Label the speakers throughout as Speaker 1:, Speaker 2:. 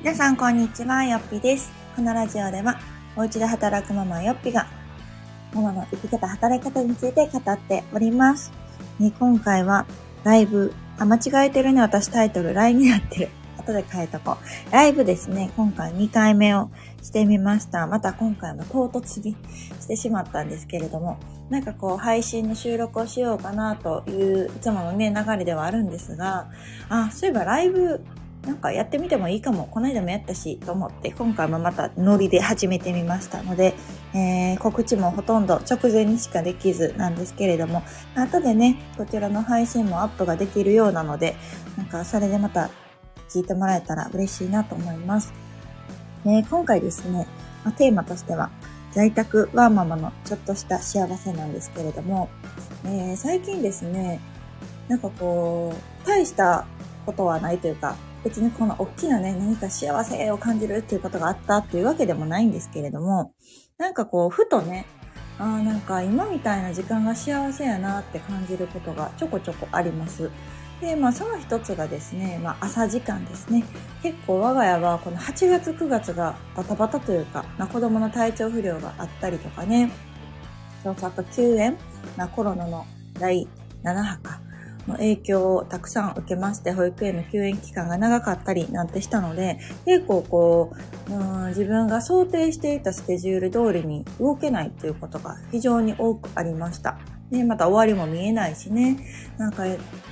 Speaker 1: 皆さんこんにちは、よっぴです。このラジオでは、お家で働くママよっぴが、ママの生き方、働き方について語っております。ね今回は、ライブ、あ、間違えてるね、私タイトル、LINE になってる。後で変えとこう。ライブですね、今回2回目をしてみました。また今回も唐突にしてしまったんですけれども、なんかこう配信の収録をしようかなといういつものね流れではあるんですが、あ、そういえばライブなんかやってみてもいいかも。この間もやったしと思って今回もまたノリで始めてみましたので、えー、告知もほとんど直前にしかできずなんですけれども、後でね、こちらの配信もアップができるようなので、なんかそれでまた聞いてもらえたら嬉しいなと思います。えー今回ですね、まテーマとしては、在宅ワーママのちょっとした幸せなんですけれども、えー最近ですね、なんかこう、大したことはないというか、別にこの大きなね、何か幸せを感じるっていうことがあったっていうわけでもないんですけれども、なんかこう、ふとね、あーなんか今みたいな時間が幸せやなって感じることがちょこちょこあります。で、まあその一つがですね、まあ朝時間ですね。結構我が家はこの8月9月がバタバタというか、まあ、子供の体調不良があったりとかね、そうあと休園、まあ、コロナの第7波かの影響をたくさん受けまして、保育園の休園期間が長かったりなんてしたので、結構こう、うん自分が想定していたスケジュール通りに動けないということが非常に多くありました。で、また終わりも見えないしね、なんか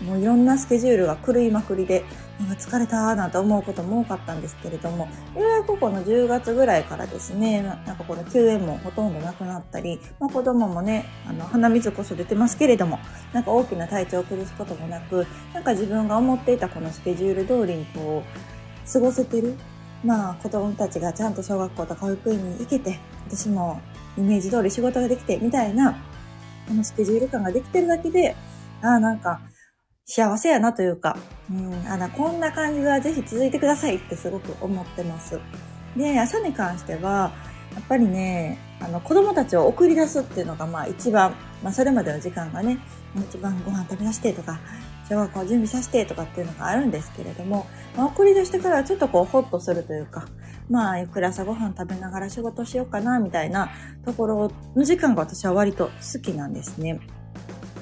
Speaker 1: もういろんなスケジュールが狂いまくりで、疲れたーなんて思うことも多かったんですけれども、ようやくこの10月ぐらいからですね、ななんかこの休園もほとんどなくなったり、まあ子供もね、あの、鼻水こそ出てますけれども、なんか大きな体調を崩すこともなく、なんか自分が思っていたこのスケジュール通りにこう、過ごせてる。まあ子供たちがちゃんと小学校とか保育園に行けて、私もイメージ通り仕事ができて、みたいな、このスケジュール感ができてるだけで、ああ、なんか、幸せやなというか、うん、あの、こんな感じがぜひ続いてくださいってすごく思ってます。で、朝に関しては、やっぱりね、あの、子供たちを送り出すっていうのが、まあ一番、まあそれまでの時間がね、一番ご飯食べさせてとか、小学校準備させてとかっていうのがあるんですけれども、まあ、送り出してからちょっとこう、ホッとするというか、まあ、ゆっくり朝ご飯食べながら仕事しようかな、みたいなところの時間が私は割と好きなんですね。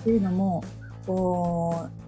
Speaker 1: っていうのも、こう、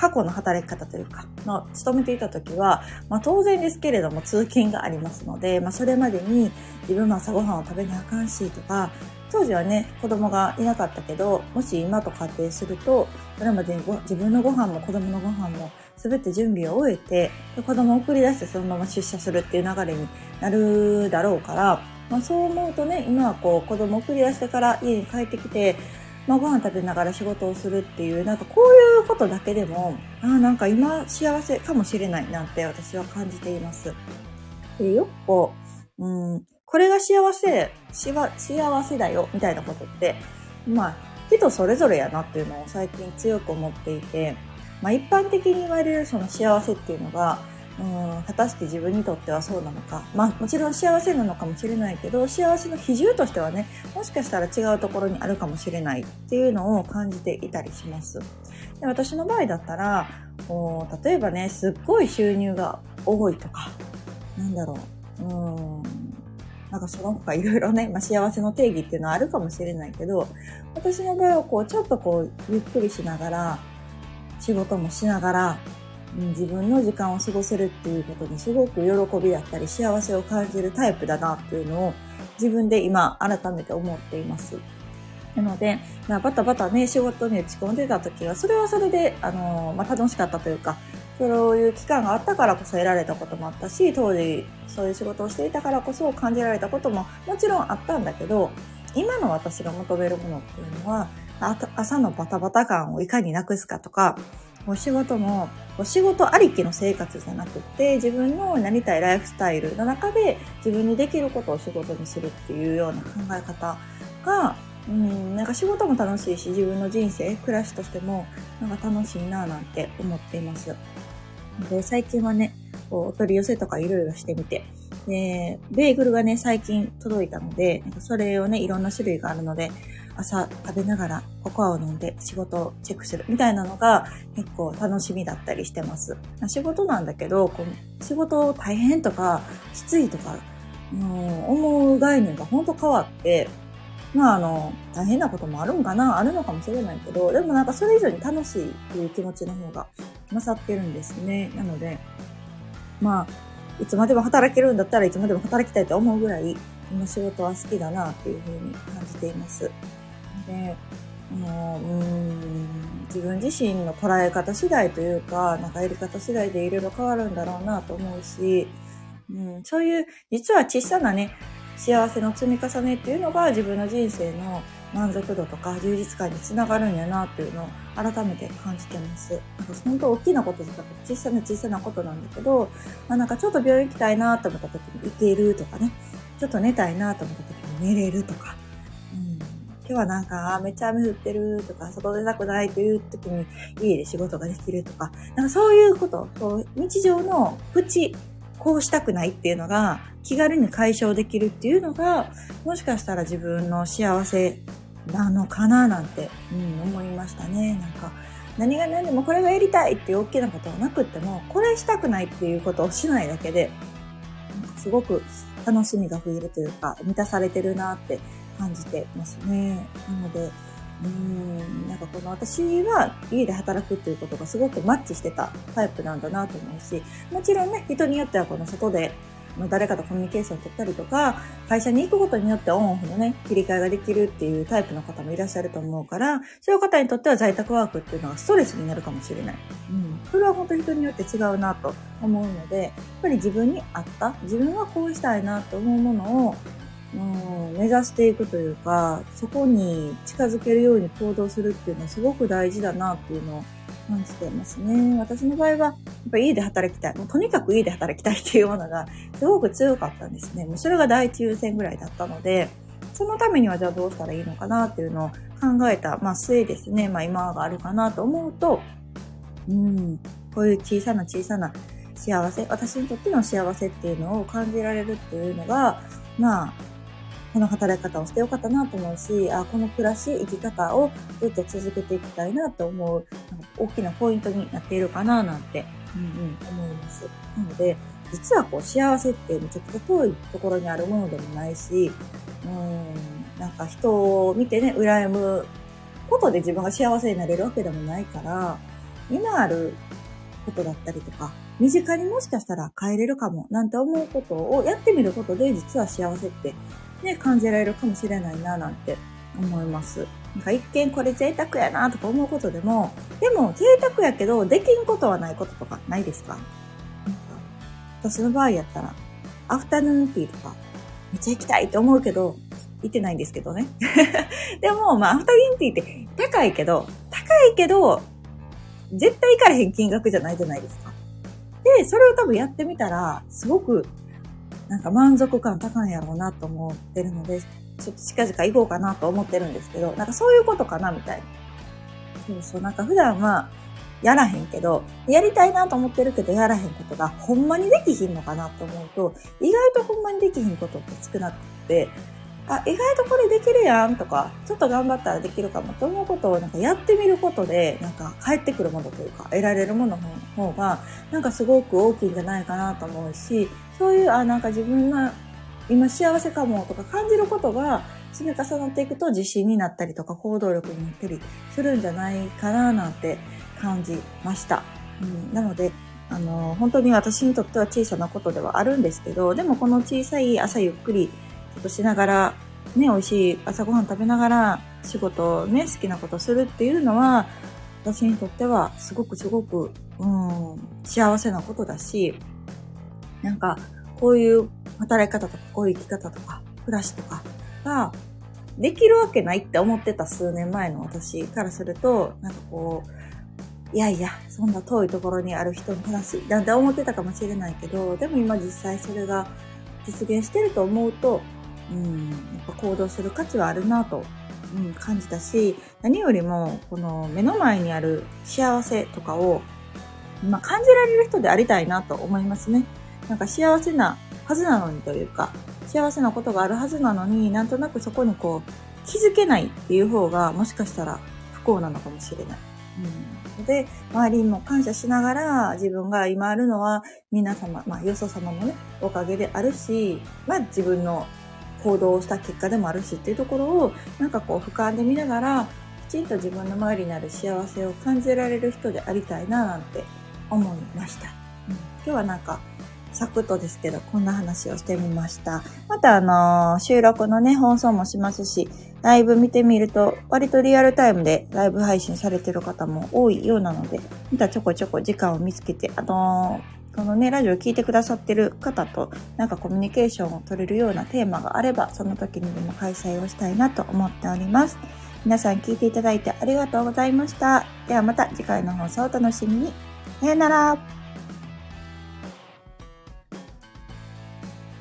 Speaker 1: 過去の働き方というか、ま、勤めていた時は、まあ、当然ですけれども通勤がありますので、まあ、それまでに自分も朝ごはんを食べなあかんしとか、当時はね、子供がいなかったけど、もし今と仮定すると、それまでにご自分のご飯も子供のご飯も全て準備を終えて、子供を送り出してそのまま出社するっていう流れになるだろうから、まあ、そう思うとね、今はこう子供を送り出してから家に帰ってきて、まあ、ご飯食べながら仕事をするっていう、なんかこういうことだけでも、ああ、なんか今幸せかもしれないなんて私は感じています。でよくこう、うん、これが幸せ、しわ幸せだよ、みたいなことって、まあ、人それぞれやなっていうのを最近強く思っていて、まあ一般的に言われるその幸せっていうのが、うん、果たして自分にとってはそうなのか。まあもちろん幸せなのかもしれないけど、幸せの比重としてはね、もしかしたら違うところにあるかもしれないっていうのを感じていたりします。で私の場合だったら、こう例えばね、すっごい収入が多いとか、なんだろう、うん、なんかその他いろいろね、まあ、幸せの定義っていうのはあるかもしれないけど、私の場合はこう、ちょっとこう、ゆっくりしながら、仕事もしながら、自分の時間を過ごせるっていうことにすごく喜びだったり幸せを感じるタイプだなっていうのを自分で今改めて思っています。なので、まあ、バタバタね、仕事に打ち込んでた時は、それはそれで、あの、まあ、楽しかったというか、そういう期間があったからこそ得られたこともあったし、当時そういう仕事をしていたからこそ感じられたことももちろんあったんだけど、今の私が求めるものっていうのは、朝のバタバタ感をいかになくすかとか、お仕事も、お仕事ありきの生活じゃなくて、自分のなりたいライフスタイルの中で自分にできることを仕事にするっていうような考え方が、うん、なんか仕事も楽しいし、自分の人生、暮らしとしても、なんか楽しいなぁなんて思っています。で、最近はね、こうお取り寄せとかいろいろしてみて、で、ベーグルがね、最近届いたので、なんかそれをね、いろんな種類があるので、朝食べながらココアを飲んで仕事をチェックするみたいなのが結構楽しみだったりしてます。仕事なんだけど、こう仕事大変とかきついとか、うん、思う概念が本当変わって、まああの、大変なこともあるんかなあるのかもしれないけど、でもなんかそれ以上に楽しいっていう気持ちの方が勝ってるんですね。なので、まあ、いつまでも働けるんだったらいつまでも働きたいと思うぐらい、今仕事は好きだなっていうふうに感じています。で、もう、うん、自分自身の捉え方次第というか、なんかやり方次第でいろいろ変わるんだろうなと思うし、うん、そういう、実は小さなね、幸せの積み重ねっていうのが自分の人生の満足度とか充実感につながるんやなっていうのを改めて感じてます。なんか本当大きなことじゃなくて小さな小さなことなんだけど、まあ、なんかちょっと病院行きたいなと思った時に行けるとかね、ちょっと寝たいなと思った時に寝れるとか、今日はなんかめっちゃ雨降ってるとか、外出たくないという時に家で仕事ができるとか、なんかそういうこと、そう日常のプチ、こうしたくないっていうのが気軽に解消できるっていうのが、もしかしたら自分の幸せなのかななんて、うん、思いましたね。なんか、何が何でもこれがやりたいっていう大きなことはなくっても、これしたくないっていうことをしないだけで、すごく楽しみが増えるというか、満たされてるなって感じてますね。なので、うーん、なんかこの私は家で働くっていうことがすごくマッチしてたタイプなんだなと思うし、もちろんね、人によってはこの外で誰かとコミュニケーションを取ったりとか、会社に行くことによってオンオフのね、切り替えができるっていうタイプの方もいらっしゃると思うから、そういう方にとっては在宅ワークっていうのはストレスになるかもしれない。うん。それは本当に人によって違うなと思うので、やっぱり自分に合った、自分はこうしたいなと思うものを、うん、目指していくというか、そこに近づけるように行動するっていうのはすごく大事だなっていうのを感じてますね。私の場合は、やっぱ家で働きたい。もうとにかく家で働きたいっていうものがすごく強かったんですね。もうそれが第一優先ぐらいだったので、そのためにはじゃあどうしたらいいのかなっていうのを考えた、まあ末ですね。まあ今があるかなと思うと、うん、こういう小さな小さな幸せ、私にとっての幸せっていうのを感じられるっていうのが、まあ、この働き方をしてよかったなと思うし、あこの暮らし、生き方をずっと続けていきたいなと思う、大きなポイントになっているかななんて、うんうん、思います。なので、実はこう幸せってめちゃくちゃ遠いところにあるものでもないし、うん、なんか人を見てね、羨むことで自分が幸せになれるわけでもないから、今あることだったりとか、身近にもしかしたら変えれるかもなんて思うことをやってみることで実は幸せってね、感じられるかもしれないな、なんて思います。なんか一見これ贅沢やなとか思うことでも、でも贅沢やけど、できんことはないこととかないですか？なんか私の場合やったら、アフタヌーンティーとか、めっちゃ行きたいと思うけど、行ってないんですけどね。でも、まあ、アフタヌーンティーって高いけど、高いけど、絶対行かれへん金額じゃないじゃないですか。で、それを多分やってみたら、すごくなんか満足感高いんやろうなと思ってるので、ちょっと近々行こうかなと思ってるんですけど、なんかそういうことかなみたいな。そうそう、なんか普段はやらへんけど、やりたいなと思ってるけどやらへんことがほんまにできひんのかなと思うと、意外とほんまにできひんことって少なくて、あ、意外とこれできるやんとか、ちょっと頑張ったらできるかもと思うことをなんかやってみることで、なんか返ってくるものというか、得られるものの方が、なんかすごく大きいんじゃないかなと思うし、そういう、あ、なんか自分が今幸せかもとか感じることが積み重なっていくと自信になったりとか行動力になったりするんじゃないかななんて感じました。うん、なので、あの、本当に私にとっては小さなことではあるんですけど、でもこの小さい朝ゆっくりちょっとしながら、ね、美味しい朝ごはん食べながら仕事をね、好きなことするっていうのは、私にとってはすごくすごく、うん、幸せなことだし、なんか、こういう働き方とか、こういう生き方とか、暮らしとかが、できるわけないって思ってた数年前の私からすると、なんかこう、いやいや、そんな遠いところにある人の話なんて思ってたかもしれないけど、でも今実際それが実現してると思うと、うん、やっぱ行動する価値はあるなと、うん、感じたし、何よりも、この目の前にある幸せとかを、まあ、感じられる人でありたいなと思いますね。なんか幸せなはずなのにというか、幸せなことがあるはずなのに、なんとなくそこにこう、気づけないっていう方がもしかしたら不幸なのかもしれない。うん、で、周りにも感謝しながら自分が今あるのは皆様、まあよそ様のね、おかげであるし、まあ自分の行動をした結果でもあるしっていうところをなんかこう俯瞰で見ながらきちんと自分の周りにある幸せを感じられる人でありたいななんて思いました。うん、今日はなんかサクッとですけど、こんな話をしてみました。またあのー、収録のね、放送もしますし、ライブ見てみると、割とリアルタイムでライブ配信されてる方も多いようなので、またちょこちょこ時間を見つけて、あのー、このね、ラジオ聞いてくださってる方と、なんかコミュニケーションを取れるようなテーマがあれば、その時にでも開催をしたいなと思っております。皆さん聞いていただいてありがとうございました。ではまた次回の放送をお楽しみに。さよなら。